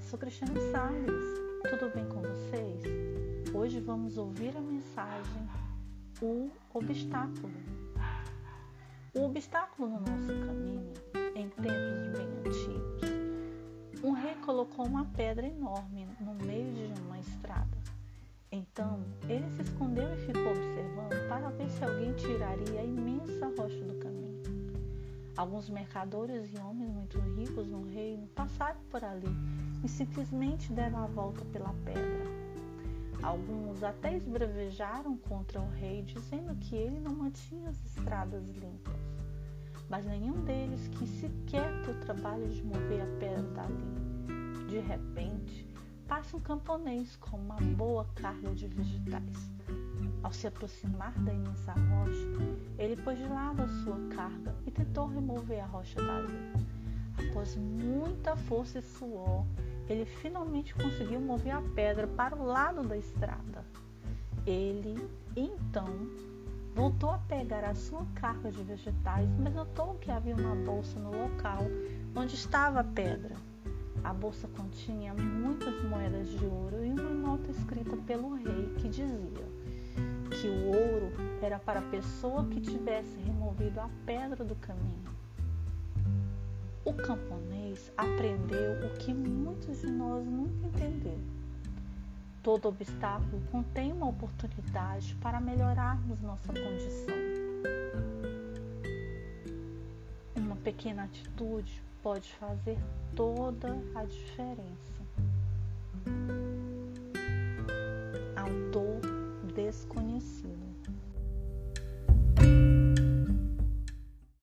sou Cristiane Salles. Tudo bem com vocês? Hoje vamos ouvir a mensagem O Obstáculo. O obstáculo no nosso caminho, em tempos bem antigos, um rei colocou uma pedra enorme no meio de uma estrada. Então, ele se escondeu e ficou observando para ver se alguém tiraria a imensa rocha do. Alguns mercadores e homens muito ricos no reino passaram por ali e simplesmente deram a volta pela pedra. Alguns até esbravejaram contra o rei, dizendo que ele não mantinha as estradas limpas. Mas nenhum deles quis sequer ter o trabalho de mover a pedra dali. De repente, passa um camponês com uma boa carga de vegetais. Ao se aproximar da imensa rocha, ele pôs de lado a sua carga e tentou remover a rocha dali. Após muita força e suor, ele finalmente conseguiu mover a pedra para o lado da estrada. Ele, então, voltou a pegar a sua carga de vegetais, mas notou que havia uma bolsa no local onde estava a pedra. A bolsa continha muitas moedas de ouro e uma nota escrita pelo rei que dizia: que o ouro era para a pessoa que tivesse removido a pedra do caminho. O camponês aprendeu o que muitos de nós nunca entenderam. Todo obstáculo contém uma oportunidade para melhorarmos nossa condição. Uma pequena atitude pode fazer toda a diferença.